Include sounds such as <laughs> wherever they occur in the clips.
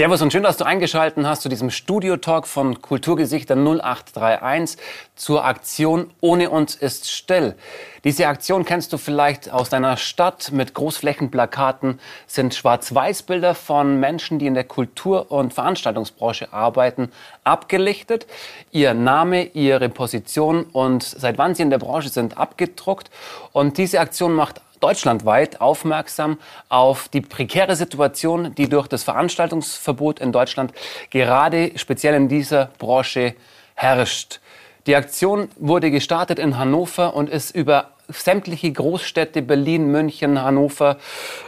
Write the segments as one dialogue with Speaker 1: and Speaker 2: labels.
Speaker 1: Servus und schön, dass du eingeschaltet hast zu diesem Studio-Talk von Kulturgesichter 0831 zur Aktion Ohne uns ist still. Diese Aktion kennst du vielleicht aus deiner Stadt mit Großflächenplakaten, sind Schwarz-Weiß-Bilder von Menschen, die in der Kultur- und Veranstaltungsbranche arbeiten, abgelichtet. Ihr Name, ihre Position und seit wann sie in der Branche sind, abgedruckt. Und diese Aktion macht deutschlandweit aufmerksam auf die prekäre Situation, die durch das Veranstaltungsverbot in Deutschland gerade speziell in dieser Branche herrscht. Die Aktion wurde gestartet in Hannover und ist über sämtliche Großstädte Berlin, München, Hannover,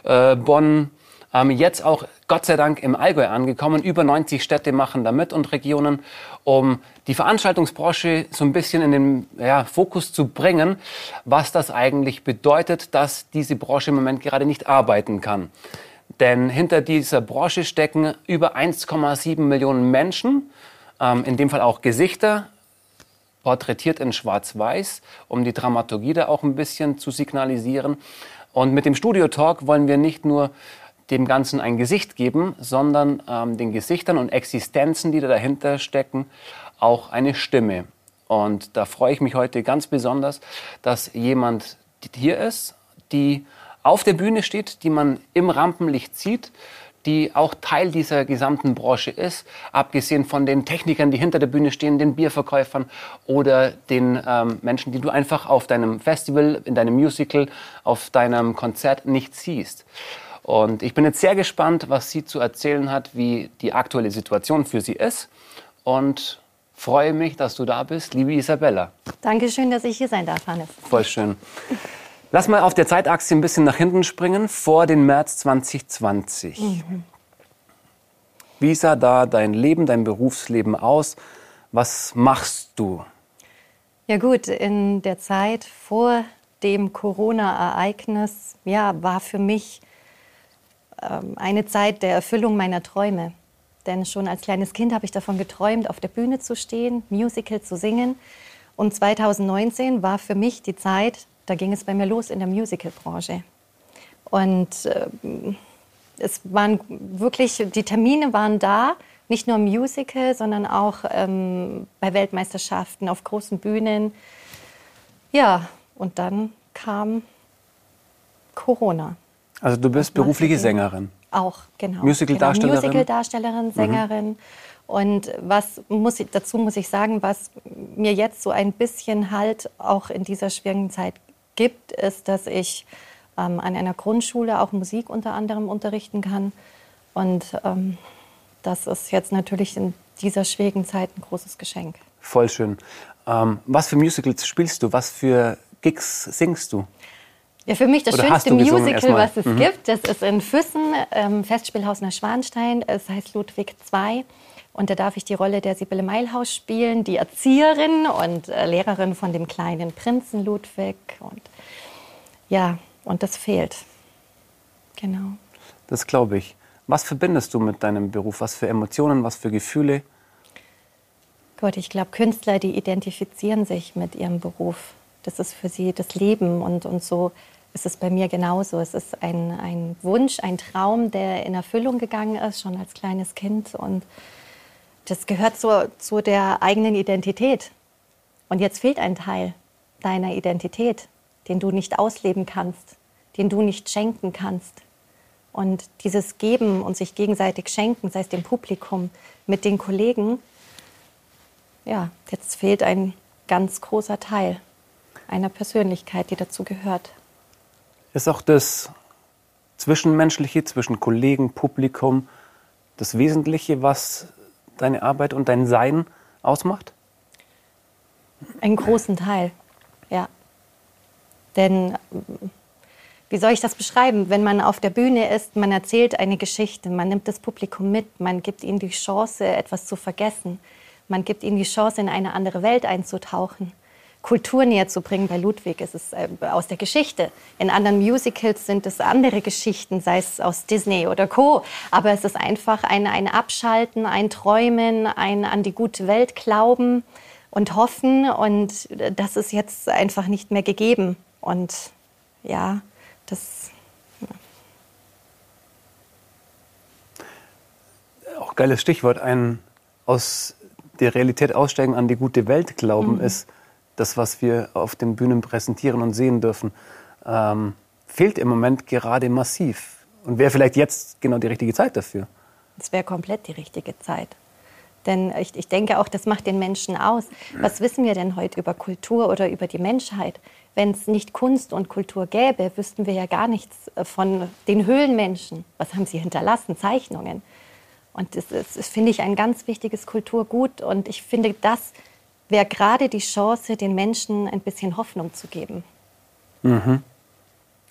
Speaker 1: äh, Bonn, ähm, jetzt auch Gott sei Dank im Allgäu angekommen. Über 90 Städte machen da mit und Regionen, um die Veranstaltungsbranche so ein bisschen in den ja, Fokus zu bringen, was das eigentlich bedeutet, dass diese Branche im Moment gerade nicht arbeiten kann. Denn hinter dieser Branche stecken über 1,7 Millionen Menschen, ähm, in dem Fall auch Gesichter, porträtiert in Schwarz-Weiß, um die Dramaturgie da auch ein bisschen zu signalisieren. Und mit dem Studio Talk wollen wir nicht nur dem Ganzen ein Gesicht geben, sondern ähm, den Gesichtern und Existenzen, die da dahinter stecken, auch eine Stimme. Und da freue ich mich heute ganz besonders, dass jemand hier ist, die auf der Bühne steht, die man im Rampenlicht sieht, die auch Teil dieser gesamten Branche ist, abgesehen von den Technikern, die hinter der Bühne stehen, den Bierverkäufern oder den ähm, Menschen, die du einfach auf deinem Festival, in deinem Musical, auf deinem Konzert nicht siehst. Und ich bin jetzt sehr gespannt, was sie zu erzählen hat, wie die aktuelle Situation für sie ist. Und freue mich, dass du da bist, liebe Isabella.
Speaker 2: Dankeschön, dass ich hier sein darf, Hannes.
Speaker 1: Voll schön. Lass mal auf der Zeitachse ein bisschen nach hinten springen, vor den März 2020. Mhm. Wie sah da dein Leben, dein Berufsleben aus? Was machst du?
Speaker 2: Ja gut, in der Zeit vor dem Corona-Ereignis ja, war für mich eine Zeit der Erfüllung meiner Träume. Denn schon als kleines Kind habe ich davon geträumt, auf der Bühne zu stehen, Musical zu singen. Und 2019 war für mich die Zeit, da ging es bei mir los in der Musicalbranche. Und äh, es waren wirklich, die Termine waren da, nicht nur im Musical, sondern auch ähm, bei Weltmeisterschaften, auf großen Bühnen. Ja, und dann kam Corona.
Speaker 1: Also du bist berufliche Sängerin.
Speaker 2: Auch, genau.
Speaker 1: Musical-Darstellerin.
Speaker 2: Genau, Musical-Darstellerin, mhm. Sängerin. Mhm. Und was muss ich, dazu muss ich sagen, was mir jetzt so ein bisschen Halt auch in dieser schwierigen Zeit gibt, ist, dass ich ähm, an einer Grundschule auch Musik unter anderem unterrichten kann. Und ähm, das ist jetzt natürlich in dieser schwierigen Zeit ein großes Geschenk.
Speaker 1: Voll schön. Ähm, was für Musicals spielst du? Was für Gigs singst du?
Speaker 2: Ja, für mich das Oder schönste Musical, was es mhm. gibt. Das ist in Füssen, ähm, Festspielhaus Neuschwanstein. Es heißt Ludwig II. Und da darf ich die Rolle der Sibylle Meilhaus spielen, die Erzieherin und äh, Lehrerin von dem kleinen Prinzen Ludwig. Und ja, und das fehlt. Genau.
Speaker 1: Das glaube ich. Was verbindest du mit deinem Beruf? Was für Emotionen, was für Gefühle?
Speaker 2: Gott, ich glaube, Künstler, die identifizieren sich mit ihrem Beruf. Das ist für sie das Leben und, und so ist es bei mir genauso. Es ist ein, ein Wunsch, ein Traum, der in Erfüllung gegangen ist, schon als kleines Kind. Und das gehört so, zu der eigenen Identität. Und jetzt fehlt ein Teil deiner Identität, den du nicht ausleben kannst, den du nicht schenken kannst. Und dieses Geben und sich gegenseitig schenken, sei es dem Publikum, mit den Kollegen, ja, jetzt fehlt ein ganz großer Teil einer Persönlichkeit, die dazu gehört.
Speaker 1: Ist auch das Zwischenmenschliche zwischen Kollegen, Publikum das Wesentliche, was deine Arbeit und dein Sein ausmacht?
Speaker 2: Einen großen Teil, ja. Denn wie soll ich das beschreiben? Wenn man auf der Bühne ist, man erzählt eine Geschichte, man nimmt das Publikum mit, man gibt ihnen die Chance, etwas zu vergessen, man gibt ihnen die Chance, in eine andere Welt einzutauchen. Kultur näher zu bringen. Bei Ludwig ist es äh, aus der Geschichte. In anderen Musicals sind es andere Geschichten, sei es aus Disney oder Co. Aber es ist einfach ein, ein Abschalten, ein Träumen, ein an die gute Welt glauben und hoffen. Und das ist jetzt einfach nicht mehr gegeben. Und ja, das
Speaker 1: Auch geiles Stichwort. Ein aus der Realität aussteigen, an die gute Welt glauben, mhm. ist das, was wir auf den Bühnen präsentieren und sehen dürfen, ähm, fehlt im Moment gerade massiv. Und wäre vielleicht jetzt genau die richtige Zeit dafür?
Speaker 2: Es wäre komplett die richtige Zeit. Denn ich, ich denke auch, das macht den Menschen aus. Was wissen wir denn heute über Kultur oder über die Menschheit? Wenn es nicht Kunst und Kultur gäbe, wüssten wir ja gar nichts äh, von den Höhlenmenschen. Was haben sie hinterlassen? Zeichnungen. Und das, ist, das finde ich, ein ganz wichtiges Kulturgut. Und ich finde, das wäre gerade die Chance, den Menschen ein bisschen Hoffnung zu geben.
Speaker 1: Mhm.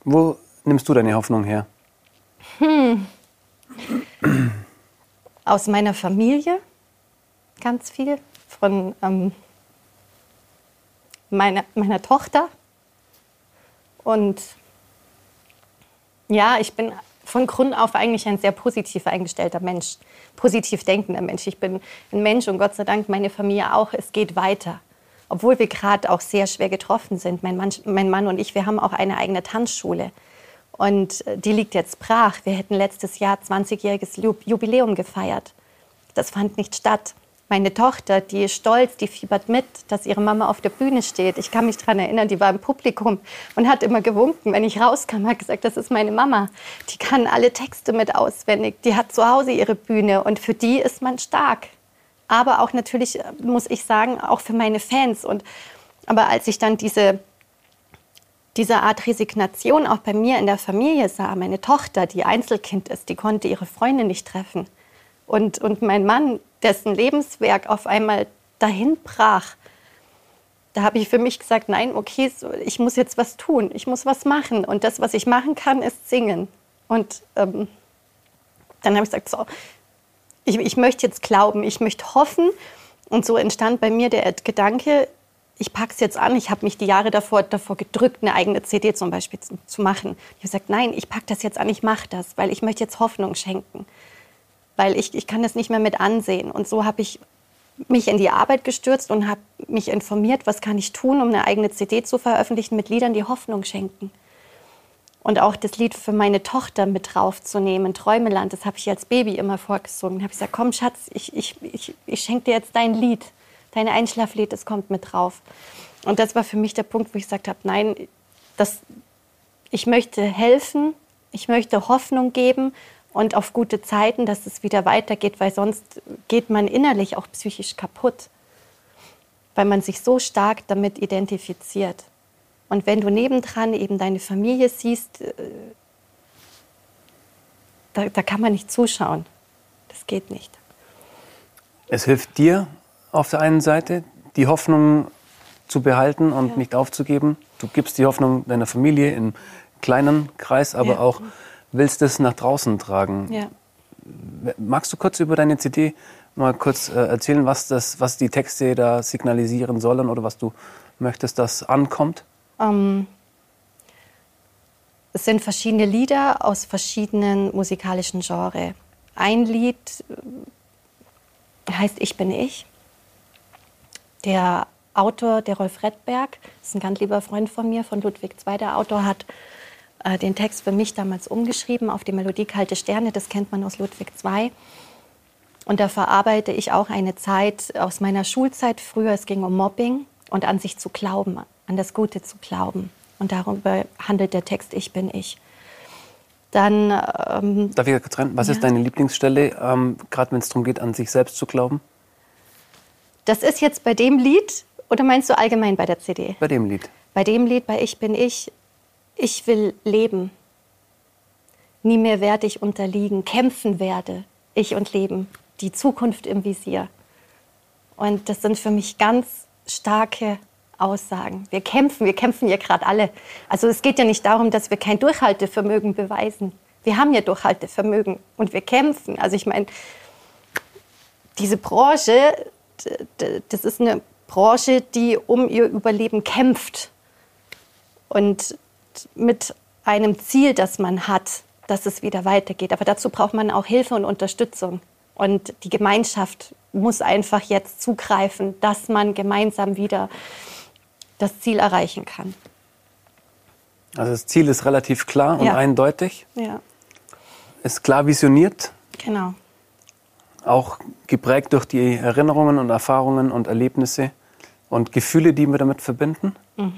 Speaker 1: Wo nimmst du deine Hoffnung her? Hm.
Speaker 2: Aus meiner Familie ganz viel. Von ähm, meiner, meiner Tochter. Und ja, ich bin von Grund auf eigentlich ein sehr positiv eingestellter Mensch, positiv denkender Mensch. Ich bin ein Mensch und Gott sei Dank meine Familie auch. Es geht weiter. Obwohl wir gerade auch sehr schwer getroffen sind. Mein Mann, mein Mann und ich, wir haben auch eine eigene Tanzschule. Und äh, die liegt jetzt brach. Wir hätten letztes Jahr 20-jähriges Jubiläum gefeiert. Das fand nicht statt. Meine Tochter, die ist stolz, die fiebert mit, dass ihre Mama auf der Bühne steht. Ich kann mich daran erinnern, die war im Publikum und hat immer gewunken. Wenn ich rauskam, hat gesagt, das ist meine Mama. Die kann alle Texte mit auswendig. Die hat zu Hause ihre Bühne und für die ist man stark. Aber auch natürlich, äh, muss ich sagen, auch für meine Fans. Und, aber als ich dann diese, diese Art Resignation auch bei mir in der Familie sah, meine Tochter, die Einzelkind ist, die konnte ihre Freunde nicht treffen. Und, und mein Mann, dessen Lebenswerk auf einmal dahin brach, da habe ich für mich gesagt, nein, okay, ich muss jetzt was tun, ich muss was machen. Und das, was ich machen kann, ist singen. Und ähm, dann habe ich gesagt, so, ich, ich möchte jetzt glauben, ich möchte hoffen. Und so entstand bei mir der Gedanke, ich packe es jetzt an. Ich habe mich die Jahre davor, davor gedrückt, eine eigene CD zum Beispiel zu, zu machen. Ich habe gesagt, nein, ich packe das jetzt an, ich mache das, weil ich möchte jetzt Hoffnung schenken weil ich, ich kann das nicht mehr mit ansehen. Und so habe ich mich in die Arbeit gestürzt und habe mich informiert, was kann ich tun, um eine eigene CD zu veröffentlichen mit Liedern, die Hoffnung schenken. Und auch das Lied für meine Tochter mit draufzunehmen, Träumeland, das habe ich als Baby immer vorgesungen. Da habe ich gesagt, komm Schatz, ich, ich, ich, ich schenke dir jetzt dein Lied, dein Einschlaflied, das kommt mit drauf. Und das war für mich der Punkt, wo ich gesagt habe, nein, das, ich möchte helfen, ich möchte Hoffnung geben und auf gute Zeiten, dass es wieder weitergeht, weil sonst geht man innerlich auch psychisch kaputt, weil man sich so stark damit identifiziert. Und wenn du nebendran eben deine Familie siehst, äh, da, da kann man nicht zuschauen. Das geht nicht.
Speaker 1: Es hilft dir auf der einen Seite, die Hoffnung zu behalten und ja. nicht aufzugeben. Du gibst die Hoffnung deiner Familie im kleinen Kreis, aber ja. auch willst es nach draußen tragen. Ja. Magst du kurz über deine CD mal kurz äh, erzählen, was, das, was die Texte da signalisieren sollen oder was du möchtest, dass ankommt? Um,
Speaker 2: es sind verschiedene Lieder aus verschiedenen musikalischen Genres. Ein Lied äh, heißt Ich bin ich. Der Autor, der Rolf Redberg, ist ein ganz lieber Freund von mir, von Ludwig II. Der Autor hat äh, den Text für mich damals umgeschrieben auf die Melodie Kalte Sterne, das kennt man aus Ludwig II. Und da verarbeite ich auch eine Zeit aus meiner Schulzeit früher. Es ging um Mobbing und an sich zu glauben, an das Gute zu glauben. Und darüber handelt der Text Ich bin ich. Dann.
Speaker 1: Ähm, Darf ich kurz rein? Was ja. ist deine Lieblingsstelle, ähm, gerade wenn es darum geht, an sich selbst zu glauben?
Speaker 2: Das ist jetzt bei dem Lied oder meinst du allgemein bei der CD?
Speaker 1: Bei dem Lied.
Speaker 2: Bei dem Lied, bei Ich bin ich, ich will leben. Nie mehr werde ich unterliegen, kämpfen werde ich und leben. Die Zukunft im Visier. Und das sind für mich ganz starke Aussagen. Wir kämpfen, wir kämpfen ja gerade alle. Also es geht ja nicht darum, dass wir kein Durchhaltevermögen beweisen. Wir haben ja Durchhaltevermögen und wir kämpfen. Also ich meine, diese Branche, das ist eine Branche, die um ihr Überleben kämpft. Und mit einem Ziel, das man hat, dass es wieder weitergeht. Aber dazu braucht man auch Hilfe und Unterstützung. Und die Gemeinschaft muss einfach jetzt zugreifen, dass man gemeinsam wieder das Ziel erreichen kann.
Speaker 1: Also das Ziel ist relativ klar und ja. eindeutig. Ja. Ist klar visioniert.
Speaker 2: Genau.
Speaker 1: auch geprägt durch die Erinnerungen und Erfahrungen und Erlebnisse und Gefühle, die wir damit verbinden. Mhm.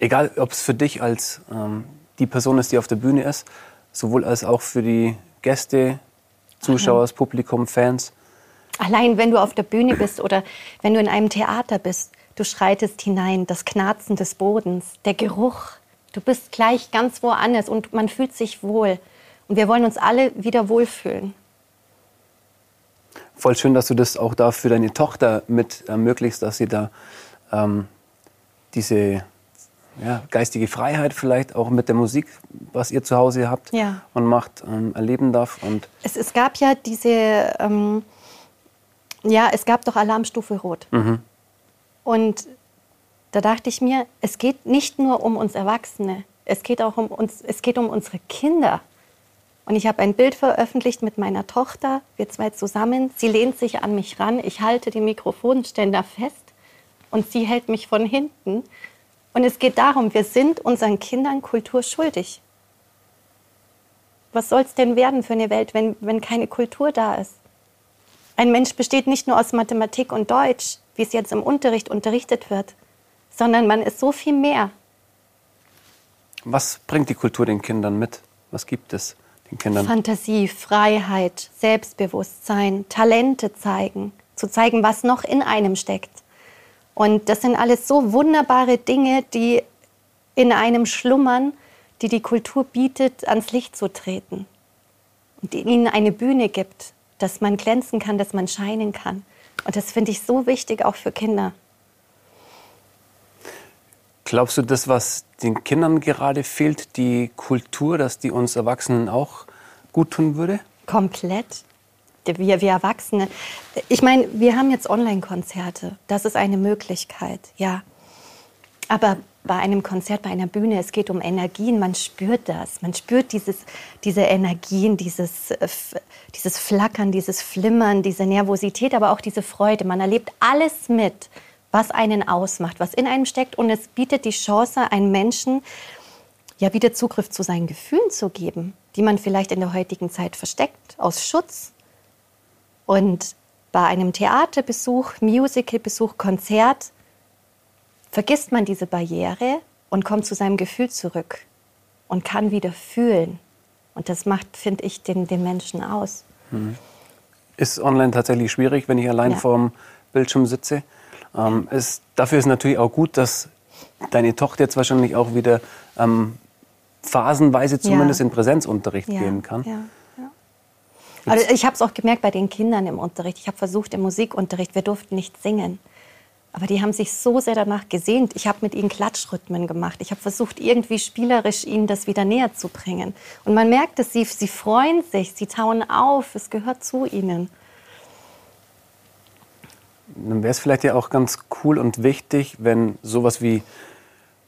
Speaker 1: Egal, ob es für dich als ähm, die Person ist, die auf der Bühne ist, sowohl als auch für die Gäste, Zuschauer, das Publikum, Fans.
Speaker 2: Allein wenn du auf der Bühne bist oder wenn du in einem Theater bist, du schreitest hinein, das Knarzen des Bodens, der Geruch, du bist gleich ganz woanders und man fühlt sich wohl. Und wir wollen uns alle wieder wohlfühlen.
Speaker 1: Voll schön, dass du das auch da für deine Tochter mit ermöglicht, dass sie da ähm, diese ja, geistige Freiheit vielleicht auch mit der Musik, was ihr zu Hause habt ja. und macht, ähm, erleben darf. Und
Speaker 2: es, es gab ja diese, ähm, ja, es gab doch Alarmstufe Rot. Mhm. Und da dachte ich mir, es geht nicht nur um uns Erwachsene, es geht auch um uns, es geht um unsere Kinder. Und ich habe ein Bild veröffentlicht mit meiner Tochter, wir zwei zusammen. Sie lehnt sich an mich ran, ich halte den Mikrofonständer fest und sie hält mich von hinten. Und es geht darum, wir sind unseren Kindern Kultur schuldig. Was soll es denn werden für eine Welt, wenn, wenn keine Kultur da ist? Ein Mensch besteht nicht nur aus Mathematik und Deutsch, wie es jetzt im Unterricht unterrichtet wird, sondern man ist so viel mehr.
Speaker 1: Was bringt die Kultur den Kindern mit? Was gibt es den Kindern?
Speaker 2: Fantasie, Freiheit, Selbstbewusstsein, Talente zeigen, zu zeigen, was noch in einem steckt. Und das sind alles so wunderbare Dinge, die in einem schlummern, die die Kultur bietet, ans Licht zu treten. Und die ihnen eine Bühne gibt, dass man glänzen kann, dass man scheinen kann. Und das finde ich so wichtig, auch für Kinder.
Speaker 1: Glaubst du, das, was den Kindern gerade fehlt, die Kultur, dass die uns Erwachsenen auch gut tun würde?
Speaker 2: Komplett wir, wir Erwachsene. Ich meine, wir haben jetzt Online-Konzerte. Das ist eine Möglichkeit, ja. Aber bei einem Konzert, bei einer Bühne, es geht um Energien, man spürt das. Man spürt dieses, diese Energien, dieses, äh, dieses Flackern, dieses Flimmern, diese Nervosität, aber auch diese Freude. Man erlebt alles mit, was einen ausmacht, was in einem steckt. Und es bietet die Chance, einem Menschen ja wieder Zugriff zu seinen Gefühlen zu geben, die man vielleicht in der heutigen Zeit versteckt, aus Schutz, und bei einem Theaterbesuch, Musicalbesuch, Konzert vergisst man diese Barriere und kommt zu seinem Gefühl zurück und kann wieder fühlen. Und das macht, finde ich, den, den Menschen aus. Mhm.
Speaker 1: Ist online tatsächlich schwierig, wenn ich allein ja. vorm Bildschirm sitze. Ähm, ist, dafür ist natürlich auch gut, dass deine Tochter jetzt wahrscheinlich auch wieder ähm, phasenweise zumindest ja. in Präsenzunterricht ja. gehen kann.
Speaker 2: Also ich habe es auch gemerkt bei den Kindern im Unterricht. Ich habe versucht im Musikunterricht, wir durften nicht singen. Aber die haben sich so sehr danach gesehnt. Ich habe mit ihnen Klatschrhythmen gemacht. Ich habe versucht, irgendwie spielerisch ihnen das wieder näher zu bringen. Und man merkt es, sie, sie freuen sich, sie tauen auf, es gehört zu ihnen.
Speaker 1: Dann wäre es vielleicht ja auch ganz cool und wichtig, wenn sowas wie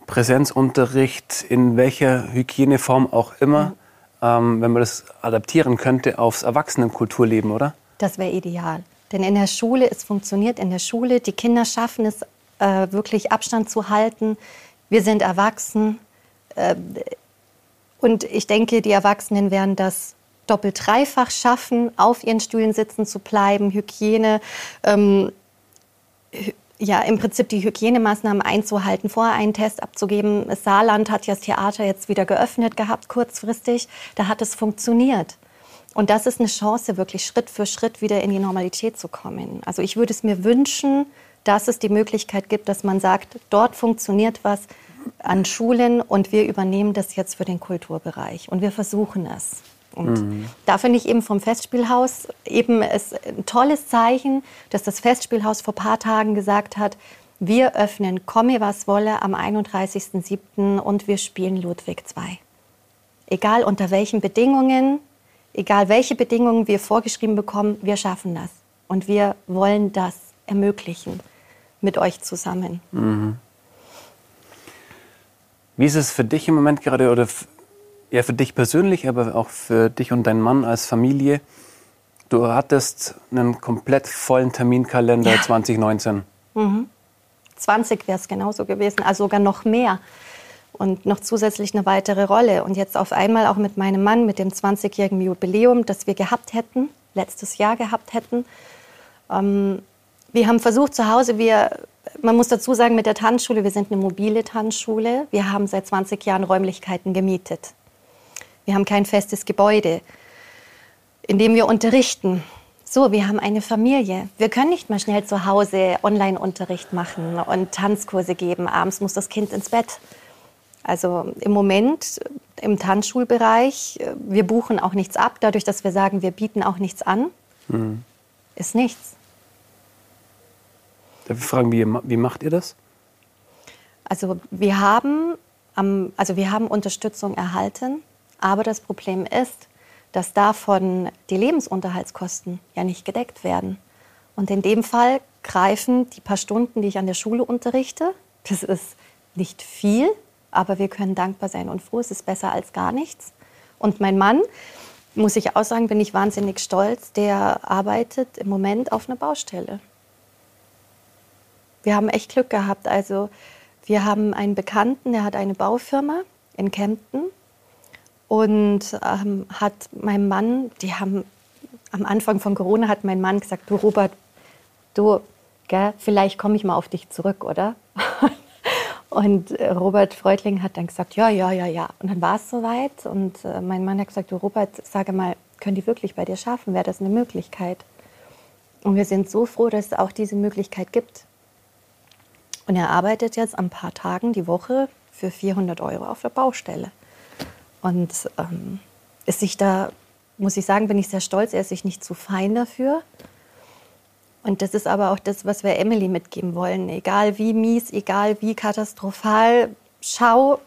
Speaker 1: Präsenzunterricht in welcher Hygieneform auch immer ähm, wenn man das adaptieren könnte aufs Erwachsenenkulturleben, oder?
Speaker 2: Das wäre ideal. Denn in der Schule, es funktioniert in der Schule, die Kinder schaffen es, äh, wirklich Abstand zu halten. Wir sind erwachsen. Äh, und ich denke, die Erwachsenen werden das doppelt dreifach schaffen, auf ihren Stühlen sitzen zu bleiben, Hygiene, ähm, ja, im Prinzip die Hygienemaßnahmen einzuhalten, vorher einen Test abzugeben. Das Saarland hat ja das Theater jetzt wieder geöffnet gehabt, kurzfristig. Da hat es funktioniert. Und das ist eine Chance, wirklich Schritt für Schritt wieder in die Normalität zu kommen. Also ich würde es mir wünschen, dass es die Möglichkeit gibt, dass man sagt, dort funktioniert was an Schulen und wir übernehmen das jetzt für den Kulturbereich. Und wir versuchen es. Und mhm. da finde ich eben vom Festspielhaus eben es ein tolles Zeichen, dass das Festspielhaus vor ein paar Tagen gesagt hat, wir öffnen komme was wolle am 31.07. und wir spielen Ludwig II. Egal unter welchen Bedingungen, egal welche Bedingungen wir vorgeschrieben bekommen, wir schaffen das. Und wir wollen das ermöglichen mit euch zusammen. Mhm.
Speaker 1: Wie ist es für dich im Moment gerade oder ja, für dich persönlich, aber auch für dich und deinen Mann als Familie. Du hattest einen komplett vollen Terminkalender ja. 2019. Mhm.
Speaker 2: 20 wäre es genauso gewesen, also sogar noch mehr. Und noch zusätzlich eine weitere Rolle. Und jetzt auf einmal auch mit meinem Mann, mit dem 20-jährigen Jubiläum, das wir gehabt hätten, letztes Jahr gehabt hätten. Ähm, wir haben versucht zu Hause, wir, man muss dazu sagen, mit der Tanzschule, wir sind eine mobile Tanzschule. Wir haben seit 20 Jahren Räumlichkeiten gemietet. Wir haben kein festes Gebäude, in dem wir unterrichten. So, wir haben eine Familie. Wir können nicht mal schnell zu Hause Online-Unterricht machen und Tanzkurse geben. Abends muss das Kind ins Bett. Also im Moment im Tanzschulbereich, wir buchen auch nichts ab, dadurch, dass wir sagen, wir bieten auch nichts an, mhm. ist nichts.
Speaker 1: Darf ich fragen, wie, wie macht ihr das?
Speaker 2: Also wir haben, also wir haben Unterstützung erhalten, aber das Problem ist, dass davon die Lebensunterhaltskosten ja nicht gedeckt werden. Und in dem Fall greifen die paar Stunden, die ich an der Schule unterrichte, das ist nicht viel, aber wir können dankbar sein und froh, es ist besser als gar nichts. Und mein Mann, muss ich auch sagen, bin ich wahnsinnig stolz, der arbeitet im Moment auf einer Baustelle. Wir haben echt Glück gehabt. Also wir haben einen Bekannten, der hat eine Baufirma in Kempten und ähm, hat mein Mann, die haben am Anfang von Corona hat mein Mann gesagt, du Robert, du, gell, vielleicht komme ich mal auf dich zurück, oder? <laughs> und äh, Robert Freudling hat dann gesagt, ja, ja, ja, ja. Und dann war es soweit und äh, mein Mann hat gesagt, du Robert, sage mal, können die wirklich bei dir schaffen? Wäre das eine Möglichkeit? Und wir sind so froh, dass es auch diese Möglichkeit gibt. Und er arbeitet jetzt ein paar Tagen die Woche für 400 Euro auf der Baustelle. Und ähm, ist sich da, muss ich sagen, bin ich sehr stolz, er ist sich nicht zu fein dafür. Und das ist aber auch das, was wir Emily mitgeben wollen. Egal wie mies, egal wie katastrophal, schau,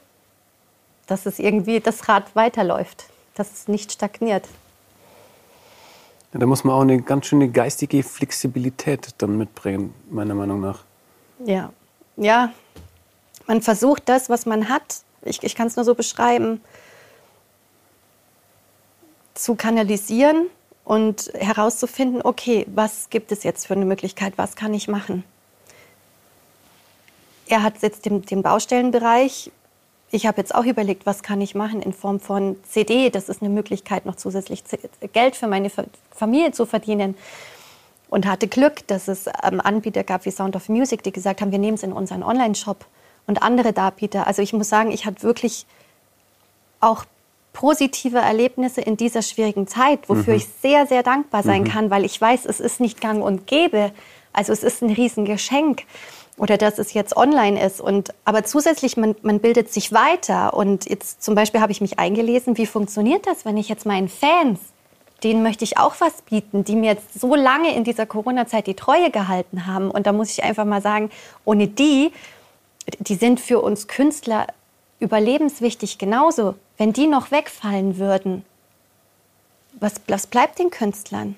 Speaker 2: dass es irgendwie das Rad weiterläuft, dass es nicht stagniert.
Speaker 1: Ja, da muss man auch eine ganz schöne geistige Flexibilität dann mitbringen, meiner Meinung nach.
Speaker 2: Ja, ja. Man versucht das, was man hat. Ich, ich kann es nur so beschreiben zu kanalisieren und herauszufinden, okay, was gibt es jetzt für eine Möglichkeit, was kann ich machen. Er hat jetzt den, den Baustellenbereich. Ich habe jetzt auch überlegt, was kann ich machen in Form von CD. Das ist eine Möglichkeit, noch zusätzlich Geld für meine Familie zu verdienen. Und hatte Glück, dass es ähm, Anbieter gab wie Sound of Music, die gesagt haben, wir nehmen es in unseren Online-Shop und andere Darbieter. Also ich muss sagen, ich hatte wirklich auch positive Erlebnisse in dieser schwierigen Zeit, wofür mhm. ich sehr, sehr dankbar sein mhm. kann, weil ich weiß, es ist nicht gang und gäbe. Also es ist ein Riesengeschenk oder dass es jetzt online ist. Und, aber zusätzlich, man, man bildet sich weiter. Und jetzt zum Beispiel habe ich mich eingelesen, wie funktioniert das, wenn ich jetzt meinen Fans, denen möchte ich auch was bieten, die mir jetzt so lange in dieser Corona-Zeit die Treue gehalten haben. Und da muss ich einfach mal sagen, ohne die, die sind für uns Künstler überlebenswichtig genauso wenn die noch wegfallen würden, was, was bleibt den Künstlern,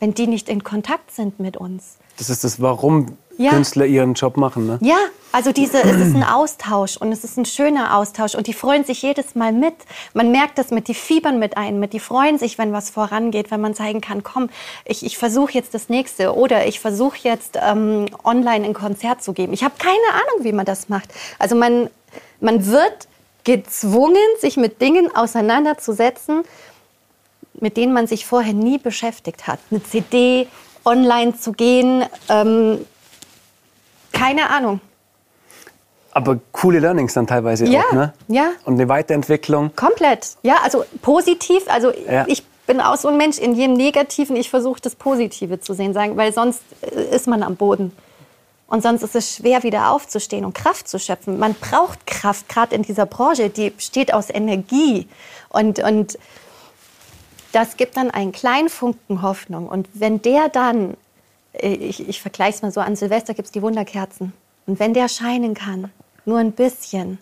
Speaker 2: wenn die nicht in Kontakt sind mit uns?
Speaker 1: Das ist das, warum ja. Künstler ihren Job machen, ne?
Speaker 2: Ja, also diese, es ist ein Austausch und es ist ein schöner Austausch und die freuen sich jedes Mal mit. Man merkt das mit, die fiebern mit einem mit, die freuen sich, wenn was vorangeht, wenn man zeigen kann, komm, ich, ich versuche jetzt das nächste oder ich versuche jetzt ähm, online ein Konzert zu geben. Ich habe keine Ahnung, wie man das macht. Also man, man wird gezwungen, sich mit Dingen auseinanderzusetzen, mit denen man sich vorher nie beschäftigt hat. Eine CD, online zu gehen, ähm, keine Ahnung.
Speaker 1: Aber coole Learnings dann teilweise
Speaker 2: ja,
Speaker 1: auch, ne?
Speaker 2: Ja.
Speaker 1: Und eine Weiterentwicklung.
Speaker 2: Komplett. Ja, also positiv. Also ja. ich bin auch so ein Mensch in jedem Negativen. Ich versuche das Positive zu sehen, weil sonst äh, ist man am Boden. Und sonst ist es schwer, wieder aufzustehen und Kraft zu schöpfen. Man braucht Kraft, gerade in dieser Branche, die besteht aus Energie. Und, und das gibt dann einen kleinen Funken Hoffnung. Und wenn der dann, äh, ich, ich vergleiche es mal so, an Silvester gibt es die Wunderkerzen. Und wenn der scheinen kann, nur ein bisschen,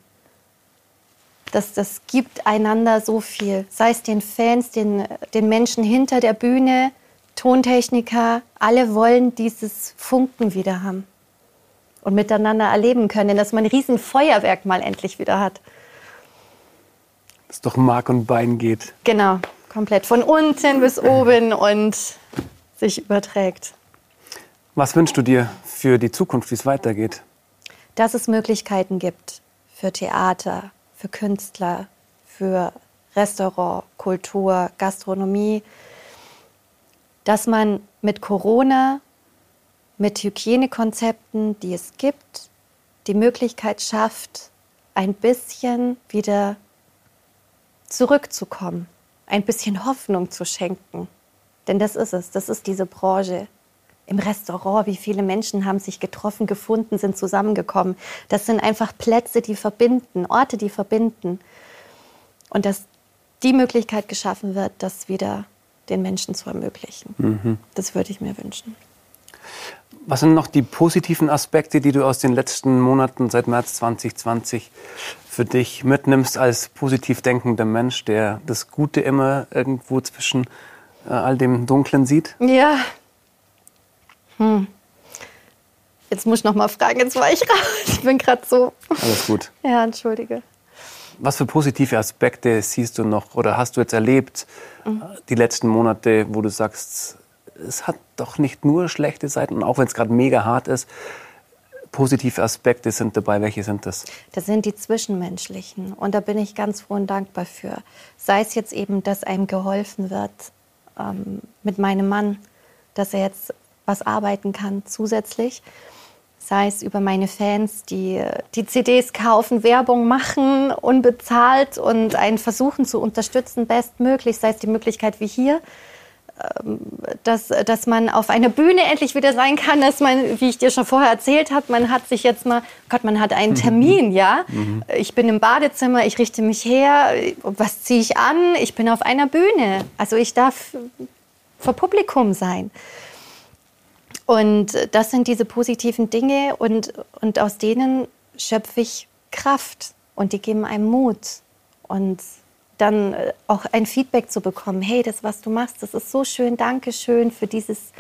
Speaker 2: das, das gibt einander so viel. Sei es den Fans, den, den Menschen hinter der Bühne, Tontechniker, alle wollen dieses Funken wieder haben und miteinander erleben können, dass man ein Riesenfeuerwerk mal endlich wieder hat.
Speaker 1: Das doch Mark und Bein geht.
Speaker 2: Genau, komplett von unten bis oben und sich überträgt.
Speaker 1: Was wünschst du dir für die Zukunft, wie es weitergeht?
Speaker 2: Dass es Möglichkeiten gibt für Theater, für Künstler, für Restaurant, Kultur, Gastronomie, dass man mit Corona, mit Hygienekonzepten, die es gibt, die Möglichkeit schafft, ein bisschen wieder zurückzukommen, ein bisschen Hoffnung zu schenken. Denn das ist es, das ist diese Branche. Im Restaurant, wie viele Menschen haben sich getroffen, gefunden, sind zusammengekommen. Das sind einfach Plätze, die verbinden, Orte, die verbinden. Und dass die Möglichkeit geschaffen wird, das wieder den Menschen zu ermöglichen. Mhm. Das würde ich mir wünschen.
Speaker 1: Was sind noch die positiven Aspekte, die du aus den letzten Monaten seit März 2020 für dich mitnimmst als positiv denkender Mensch, der das Gute immer irgendwo zwischen äh, all dem Dunklen sieht?
Speaker 2: Ja. Hm. Jetzt muss ich noch mal fragen, jetzt war ich <laughs> raus. Ich bin gerade so.
Speaker 1: Alles gut.
Speaker 2: Ja, entschuldige.
Speaker 1: Was für positive Aspekte siehst du noch oder hast du jetzt erlebt mhm. die letzten Monate, wo du sagst, es hat doch nicht nur schlechte Seiten, und auch wenn es gerade mega hart ist, positive Aspekte sind dabei. Welche sind das?
Speaker 2: Das sind die zwischenmenschlichen. Und da bin ich ganz froh und dankbar für. Sei es jetzt eben, dass einem geholfen wird ähm, mit meinem Mann, dass er jetzt was arbeiten kann zusätzlich sei es über meine Fans, die die CDs kaufen, Werbung machen, unbezahlt und einen versuchen zu unterstützen, bestmöglich, sei es die Möglichkeit wie hier, dass, dass man auf einer Bühne endlich wieder sein kann, dass man, wie ich dir schon vorher erzählt habe, man hat sich jetzt mal, Gott, man hat einen mhm. Termin, ja. Mhm. Ich bin im Badezimmer, ich richte mich her, was ziehe ich an? Ich bin auf einer Bühne. Also ich darf vor Publikum sein. Und das sind diese positiven Dinge und, und aus denen schöpfe ich Kraft und die geben einem Mut. Und dann äh, auch ein Feedback zu bekommen, hey, das, was du machst, das ist so schön, danke schön für, dieses,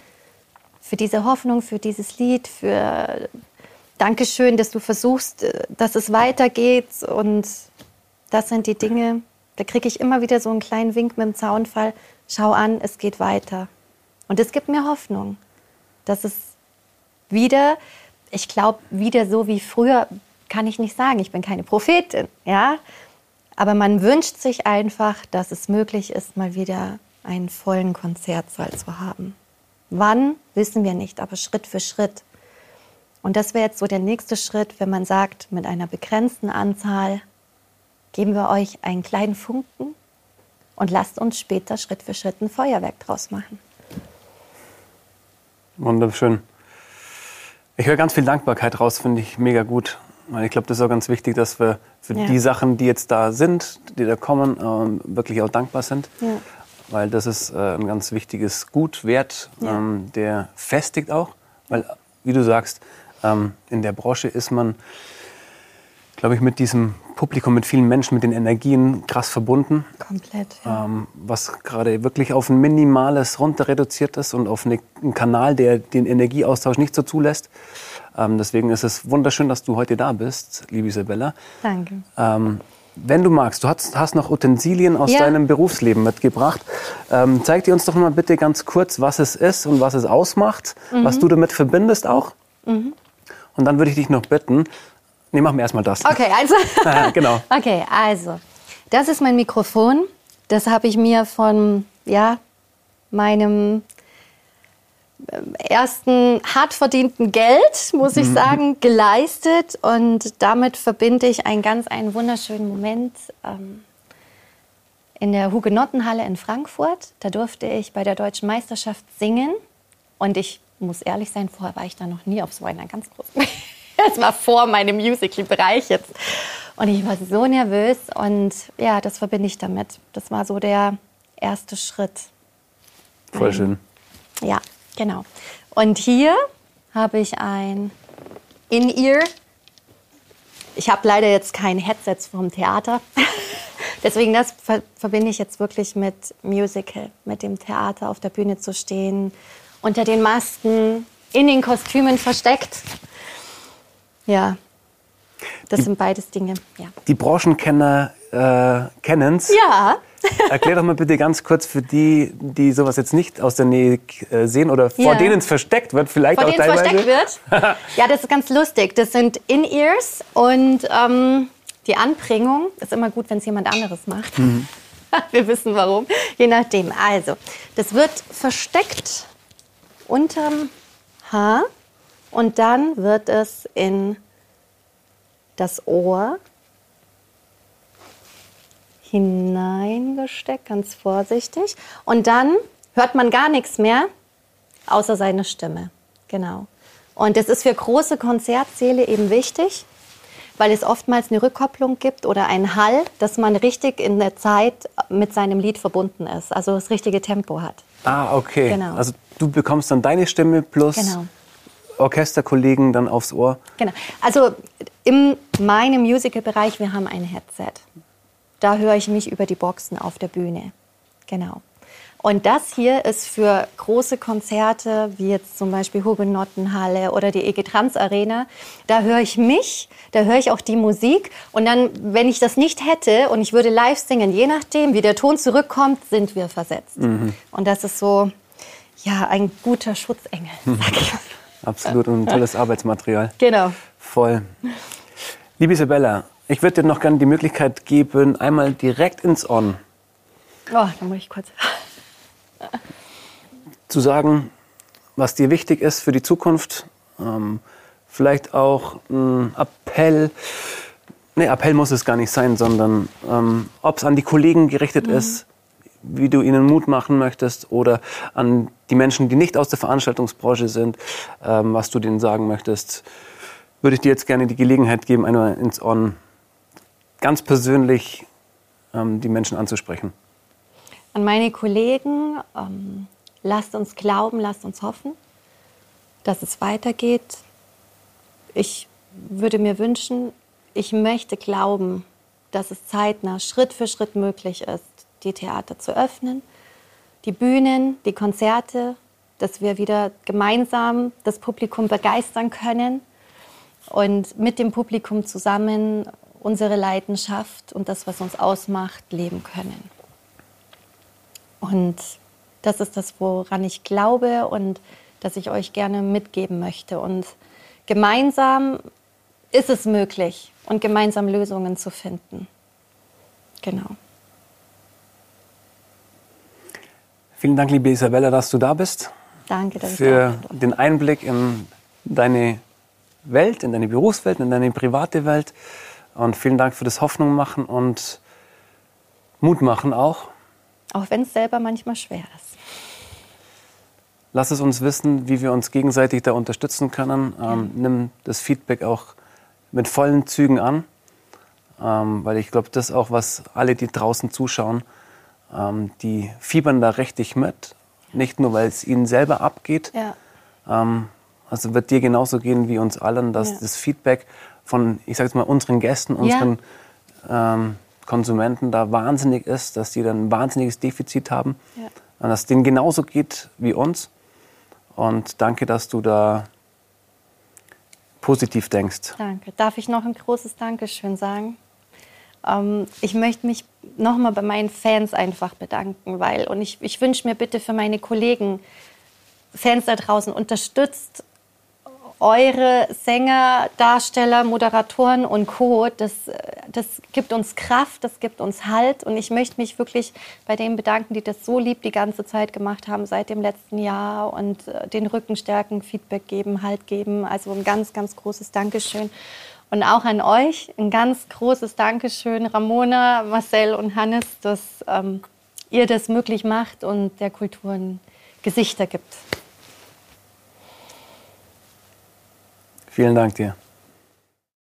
Speaker 2: für diese Hoffnung, für dieses Lied, für Dankeschön, dass du versuchst, äh, dass es weitergeht. Und das sind die Dinge, da kriege ich immer wieder so einen kleinen Wink mit dem Zaunfall, schau an, es geht weiter. Und es gibt mir Hoffnung dass es wieder, ich glaube, wieder so wie früher, kann ich nicht sagen. Ich bin keine Prophetin, ja. Aber man wünscht sich einfach, dass es möglich ist, mal wieder einen vollen Konzertsaal zu haben. Wann, wissen wir nicht, aber Schritt für Schritt. Und das wäre jetzt so der nächste Schritt, wenn man sagt, mit einer begrenzten Anzahl geben wir euch einen kleinen Funken und lasst uns später Schritt für Schritt ein Feuerwerk draus machen.
Speaker 1: Wunderschön. Ich höre ganz viel Dankbarkeit raus, finde ich mega gut. Ich glaube, das ist auch ganz wichtig, dass wir für ja. die Sachen, die jetzt da sind, die da kommen, ähm, wirklich auch dankbar sind. Ja. Weil das ist äh, ein ganz wichtiges Gut, Wert, ja. ähm, der festigt auch. Weil, wie du sagst, ähm, in der Branche ist man, glaube ich, mit diesem Publikum, mit vielen Menschen, mit den Energien krass verbunden.
Speaker 2: Komplett.
Speaker 1: Ja. Ähm, was gerade wirklich auf ein minimales runter reduziert ist und auf eine, einen Kanal, der den Energieaustausch nicht so zulässt. Ähm, deswegen ist es wunderschön, dass du heute da bist, liebe Isabella.
Speaker 2: Danke.
Speaker 1: Ähm, wenn du magst, du hast, hast noch Utensilien aus ja. deinem Berufsleben mitgebracht. Ähm, zeig dir uns doch mal bitte ganz kurz, was es ist und was es ausmacht, mhm. was du damit verbindest auch. Mhm. Und dann würde ich dich noch bitten, Nee, machen wir erstmal das. <laughs>
Speaker 2: Okay, also.
Speaker 1: ja, <laughs> genau. <laughs>
Speaker 2: Okay, also. Das ist mein Mikrofon. Das habe ich mir von ja, meinem ersten hart verdienten Geld, muss ich mhm. sagen, geleistet. Und damit verbinde ich einen ganz einen wunderschönen Moment ähm, in der Hugenottenhalle in Frankfurt. Da durfte ich bei der deutschen Meisterschaft singen. Und ich muss ehrlich sein, vorher war ich da noch nie auf so einer ganz großen <laughs> Das war vor meinem Musical-Bereich jetzt. Und ich war so nervös und ja, das verbinde ich damit. Das war so der erste Schritt.
Speaker 1: Voll schön.
Speaker 2: Ja, genau. Und hier habe ich ein In-Ear. Ich habe leider jetzt kein Headset vom Theater. <laughs> Deswegen das ver verbinde ich jetzt wirklich mit Musical, mit dem Theater auf der Bühne zu stehen, unter den Masken, in den Kostümen versteckt. Ja, das die, sind beides Dinge. Ja.
Speaker 1: Die Branchenkenner äh, kennen es.
Speaker 2: Ja.
Speaker 1: Erklär doch mal bitte ganz kurz für die, die sowas jetzt nicht aus der Nähe äh, sehen oder vor ja. denen es versteckt wird, vielleicht vor auch
Speaker 2: denen teilweise. versteckt wird? <laughs> ja, das ist ganz lustig. Das sind In-Ears und ähm, die Anbringung ist immer gut, wenn es jemand anderes macht. Mhm. <laughs> Wir wissen warum. Je nachdem. Also, das wird versteckt unterm Haar und dann wird es in das Ohr hineingesteckt, ganz vorsichtig. Und dann hört man gar nichts mehr, außer seine Stimme. Genau. Und das ist für große Konzertsäle eben wichtig, weil es oftmals eine Rückkopplung gibt oder einen Hall, dass man richtig in der Zeit mit seinem Lied verbunden ist, also das richtige Tempo hat.
Speaker 1: Ah, okay. Genau. Also du bekommst dann deine Stimme plus genau. Orchesterkollegen dann aufs Ohr.
Speaker 2: Genau. Also in meinem Musical-Bereich, wir haben ein Headset. Da höre ich mich über die Boxen auf der Bühne. Genau. Und das hier ist für große Konzerte, wie jetzt zum Beispiel Hugenottenhalle oder die EG Trans Arena. Da höre ich mich, da höre ich auch die Musik. Und dann, wenn ich das nicht hätte und ich würde live singen, je nachdem, wie der Ton zurückkommt, sind wir versetzt. Mhm. Und das ist so, ja, ein guter Schutzengel, <laughs> sag ich.
Speaker 1: Absolut und ein tolles Arbeitsmaterial.
Speaker 2: Genau.
Speaker 1: Voll. Liebe Isabella, ich würde dir noch gerne die Möglichkeit geben, einmal direkt ins On.
Speaker 2: Oh, da muss ich kurz <laughs>
Speaker 1: zu sagen, was dir wichtig ist für die Zukunft. Ähm, vielleicht auch ein Appell. Nee, Appell muss es gar nicht sein, sondern ähm, ob es an die Kollegen gerichtet mhm. ist, wie du ihnen Mut machen möchtest oder an die Menschen, die nicht aus der Veranstaltungsbranche sind, ähm, was du denen sagen möchtest, würde ich dir jetzt gerne die Gelegenheit geben, einmal ins On ganz persönlich ähm, die Menschen anzusprechen.
Speaker 2: An meine Kollegen, ähm, lasst uns glauben, lasst uns hoffen, dass es weitergeht. Ich würde mir wünschen, ich möchte glauben, dass es zeitnah Schritt für Schritt möglich ist, die Theater zu öffnen, die Bühnen, die Konzerte, dass wir wieder gemeinsam das Publikum begeistern können und mit dem Publikum zusammen unsere Leidenschaft und das, was uns ausmacht, leben können. Und das ist das, woran ich glaube und das ich euch gerne mitgeben möchte. Und gemeinsam ist es möglich und gemeinsam Lösungen zu finden. Genau.
Speaker 1: Vielen Dank, liebe Isabella, dass du da bist.
Speaker 2: Danke, dass
Speaker 1: für ich da den Einblick in deine Welt, in deine Berufswelt, in deine private Welt. Und vielen Dank für das Hoffnung machen und Mut machen auch.
Speaker 2: Auch wenn es selber manchmal schwer ist.
Speaker 1: Lass es uns wissen, wie wir uns gegenseitig da unterstützen können. Ähm. Nimm das Feedback auch mit vollen Zügen an, ähm, weil ich glaube, das ist auch, was alle, die draußen zuschauen, ähm, die fiebern da richtig mit. Nicht nur, weil es ihnen selber abgeht. Ja. Ähm, also wird dir genauso gehen wie uns allen, dass ja. das Feedback von, ich sage jetzt mal, unseren Gästen, unseren ähm, Konsumenten da wahnsinnig ist, dass die dann ein wahnsinniges Defizit haben. Ja. Und dass es denen genauso geht wie uns. Und danke, dass du da positiv denkst.
Speaker 2: Danke. Darf ich noch ein großes Dankeschön sagen? Ähm, ich möchte mich nochmal bei meinen Fans einfach bedanken, weil, und ich, ich wünsche mir bitte für meine Kollegen, Fans da draußen, unterstützt eure Sänger, Darsteller, Moderatoren und Co. Das, das gibt uns Kraft, das gibt uns Halt. Und ich möchte mich wirklich bei denen bedanken, die das so lieb die ganze Zeit gemacht haben seit dem letzten Jahr und äh, den Rücken stärken, Feedback geben, Halt geben. Also ein ganz, ganz großes Dankeschön. Und auch an euch ein ganz großes Dankeschön, Ramona, Marcel und Hannes, dass ähm, ihr das möglich macht und der Kultur ein Gesichter gibt.
Speaker 1: Vielen Dank dir.